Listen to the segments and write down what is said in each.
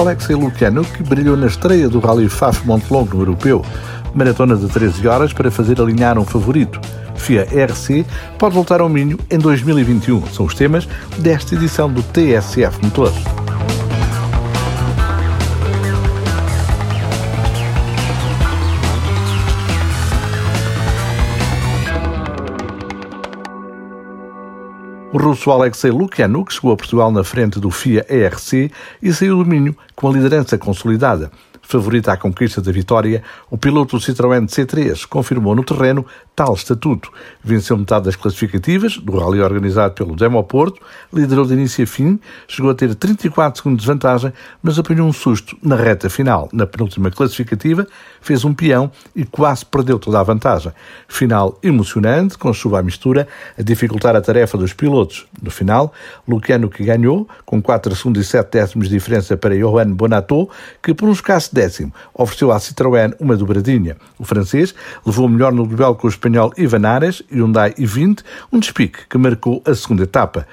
Alexei Lukyanuk brilhou na estreia do Rally Faf Montelongo no Europeu. Maratona de 13 horas para fazer alinhar um favorito. FIA RC pode voltar ao Minho em 2021. São os temas desta edição do TSF Motores. O russo Alexei Lukyanuk chegou a Portugal na frente do FIA ERC e saiu do Minho com a liderança consolidada. Favorita à conquista da vitória, o piloto do Citroën C3 confirmou no terreno tal estatuto. Venceu metade das classificativas do rally organizado pelo Demo Porto, liderou de início a fim, chegou a ter 34 segundos de vantagem, mas apanhou um susto na reta final. Na penúltima classificativa, fez um peão e quase perdeu toda a vantagem. Final emocionante, com chuva à mistura, a dificultar a tarefa dos pilotos. No final, Luciano que ganhou, com 4 segundos e 7 décimos de diferença para Johan Bonato, que por um escasso décimo ofereceu à Citroën uma dobradinha. O francês levou melhor no duelo com o espanhol Ivan Ares, Hyundai i20, um despique que marcou a segunda etapa.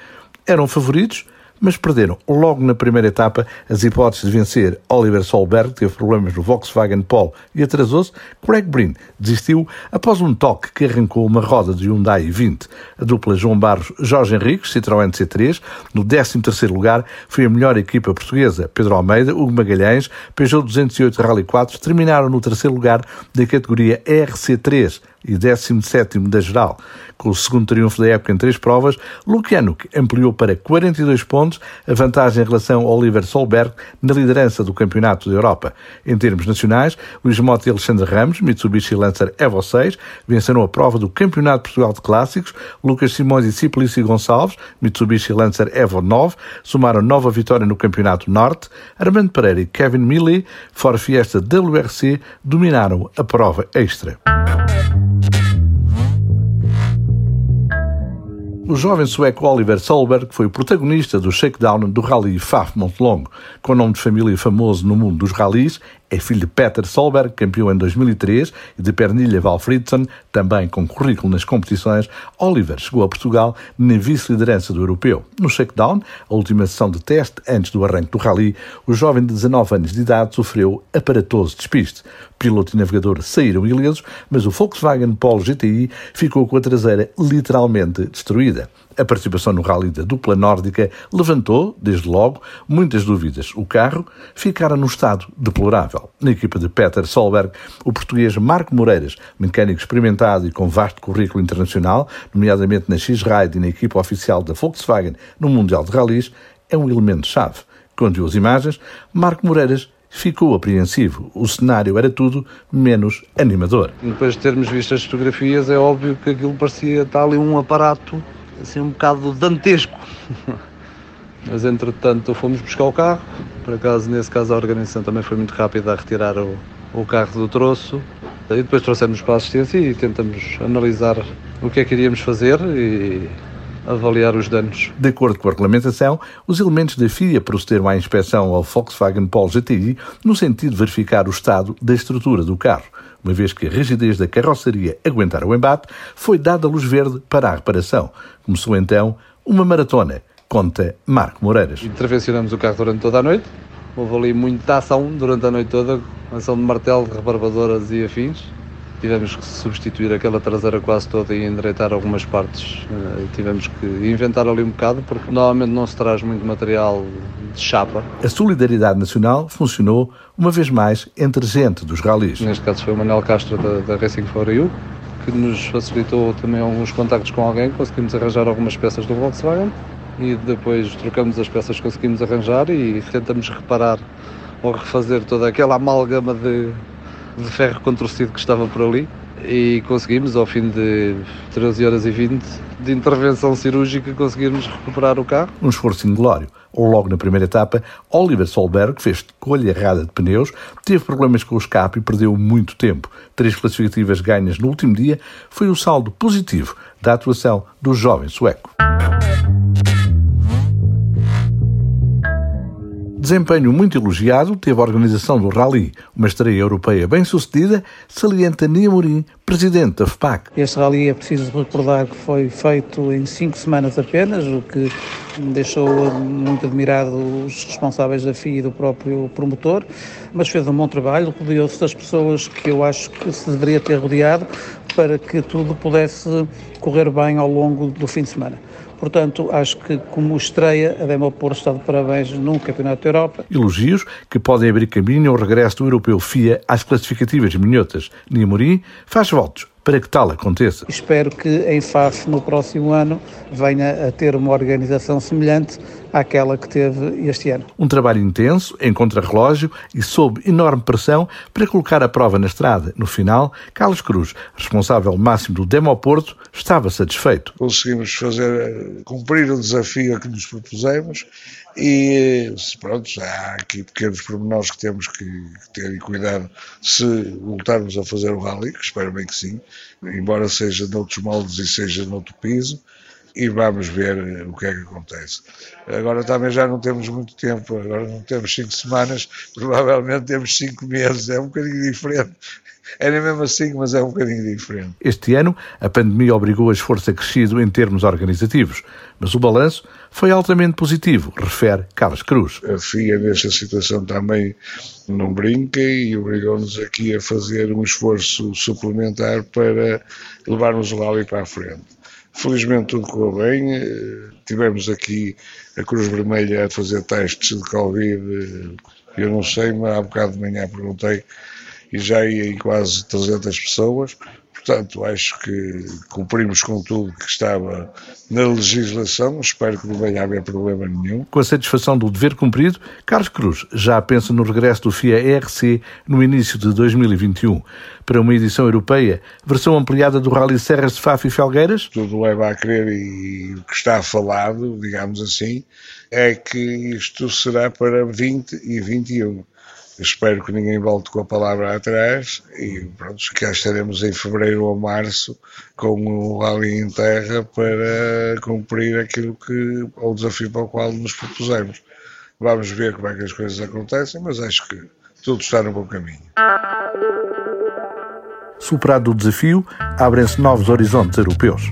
Eram favoritos, mas perderam logo na primeira etapa as hipóteses de vencer Oliver Solberg, teve problemas no Volkswagen Polo e atrasou-se. Craig Breen desistiu após um toque que arrancou uma roda de Hyundai i20. A dupla João Barros Jorge Henriques, Citroën C3, no 13º lugar, foi a melhor equipa portuguesa. Pedro Almeida, Hugo Magalhães, Peugeot 208 Rally 4 terminaram no terceiro lugar da categoria RC3 e 17 da geral. Com o segundo triunfo da época em três provas, Luciano ampliou para 42 pontos a vantagem em relação ao Oliver Solberg na liderança do Campeonato da Europa. Em termos nacionais, Luís Mota e Alexandre Ramos, Mitsubishi Lancer Evo 6, venceram a prova do Campeonato Portugal de Clássicos. Lucas Simões e Ciplici Gonçalves, Mitsubishi Lancer Evo 9, somaram nova vitória no Campeonato Norte. Armando Pereira e Kevin Milley, Ford Fiesta WRC, dominaram a prova extra. O jovem sueco Oliver Solberg foi o protagonista do shakedown do Rally Faf Montelongo. Com nome de família famoso no mundo dos rallies, é filho de Peter Solberg, campeão em 2003, e de Pernilla Valfridsson, também com currículo nas competições. Oliver chegou a Portugal na vice-liderança do europeu. No shakedown, a última sessão de teste antes do arranque do rally, o jovem de 19 anos de idade sofreu aparatoso despiste. Piloto e navegador saíram ilesos, mas o Volkswagen Polo GTI ficou com a traseira literalmente destruída. A participação no rally da dupla nórdica levantou, desde logo, muitas dúvidas. O carro ficara num estado deplorável. Na equipa de Peter Solberg, o português Marco Moreiras, mecânico experimentado e com vasto currículo internacional, nomeadamente na X-Ride e na equipa oficial da Volkswagen no Mundial de Rallys, é um elemento-chave. Quando viu as imagens, Marco Moreiras ficou apreensivo. O cenário era tudo menos animador. Depois de termos visto as fotografias, é óbvio que aquilo parecia estar ali um aparato assim um bocado dantesco. Mas entretanto fomos buscar o carro, por acaso nesse caso a organização também foi muito rápida a retirar o, o carro do troço e depois trouxemos para a assistência e tentamos analisar o que é que iríamos fazer e avaliar os danos. De acordo com a regulamentação, os elementos da FIA procederam à inspeção ao Volkswagen Polo GTI no sentido de verificar o estado da estrutura do carro. Uma vez que a rigidez da carroceria aguentar o embate, foi dada luz verde para a reparação. Começou então uma maratona, conta Marco Moreiras. Intervencionamos o carro durante toda a noite. Houve ali muita ação durante a noite toda, ação de martelo, rebarbadoras e afins tivemos que substituir aquela traseira quase toda e endireitar algumas partes. Eh, tivemos que inventar ali um bocado, porque normalmente não se traz muito material de chapa. A solidariedade nacional funcionou uma vez mais entre gente dos ralis. Neste caso foi o Manuel Castro da, da Racing for You, que nos facilitou também alguns contactos com alguém, conseguimos arranjar algumas peças do Volkswagen e depois trocamos as peças que conseguimos arranjar e tentamos reparar ou refazer toda aquela amálgama de de ferro contorcido que estava por ali e conseguimos, ao fim de 13 horas e 20 de intervenção cirúrgica, conseguirmos recuperar o carro. Um esforço inglório. Logo na primeira etapa, Oliver Solberg fez escolha errada de pneus, teve problemas com o escape e perdeu muito tempo. Três classificativas ganhas no último dia foi o saldo positivo da atuação do jovem sueco. Desempenho muito elogiado teve a organização do Rally, uma estreia europeia bem sucedida, salienta Nia Morim, presidente da FPAC. Este Rally é preciso recordar que foi feito em cinco semanas apenas, o que deixou muito admirado os responsáveis da FIA e do próprio promotor, mas fez um bom trabalho, rodeou-se das pessoas que eu acho que se deveria ter rodeado para que tudo pudesse correr bem ao longo do fim de semana. Portanto, acho que como estreia, a Demopor está de parabéns no Campeonato da Europa. Elogios que podem abrir caminho ao regresso do europeu FIA às classificativas minhotas. Niamorim faz votos para que tal aconteça. Espero que em FAF no próximo ano venha a ter uma organização semelhante àquela que teve este ano. Um trabalho intenso, em contrarrelógio e sob enorme pressão para colocar a prova na estrada. No final, Carlos Cruz, responsável máximo do Demo Porto, estava satisfeito. Conseguimos fazer cumprir o desafio que nos propusemos e pronto, há aqui pequenos pormenores que temos que ter cuidado se voltarmos a fazer o rally, que espero bem que sim, embora seja noutros moldes e seja noutro piso, e vamos ver o que é que acontece. Agora também já não temos muito tempo, agora não temos cinco semanas, provavelmente temos cinco meses, é um bocadinho diferente. Era mesmo assim, mas é um bocadinho diferente. Este ano, a pandemia obrigou a esforço acrescido em termos organizativos, mas o balanço foi altamente positivo, refere Carlos Cruz. A FIA, nesta situação, também não brinca e obrigou-nos aqui a fazer um esforço suplementar para levarmos o rally para a frente. Felizmente tudo correu bem. Eh, tivemos aqui a Cruz Vermelha a fazer testes de Covid. Eu não sei, mas há bocado de manhã perguntei e já ia em quase 300 pessoas. Portanto, acho que cumprimos com tudo que estava na legislação. Espero que não venha a haver problema nenhum. Com a satisfação do dever cumprido, Carlos Cruz já pensa no regresso do FIA ERC no início de 2021 para uma edição europeia, versão ampliada do Rally Serras de Faf e Felgueiras. Tudo leva a crer e o que está falado, digamos assim, é que isto será para 20 e 21 espero que ninguém volte com a palavra atrás e pronto, cá estaremos em fevereiro ou março com o Rally em terra para cumprir aquilo que, o desafio para o qual nos propusemos. Vamos ver como é que as coisas acontecem, mas acho que tudo está no bom caminho. Superado o desafio, abrem-se novos horizontes europeus.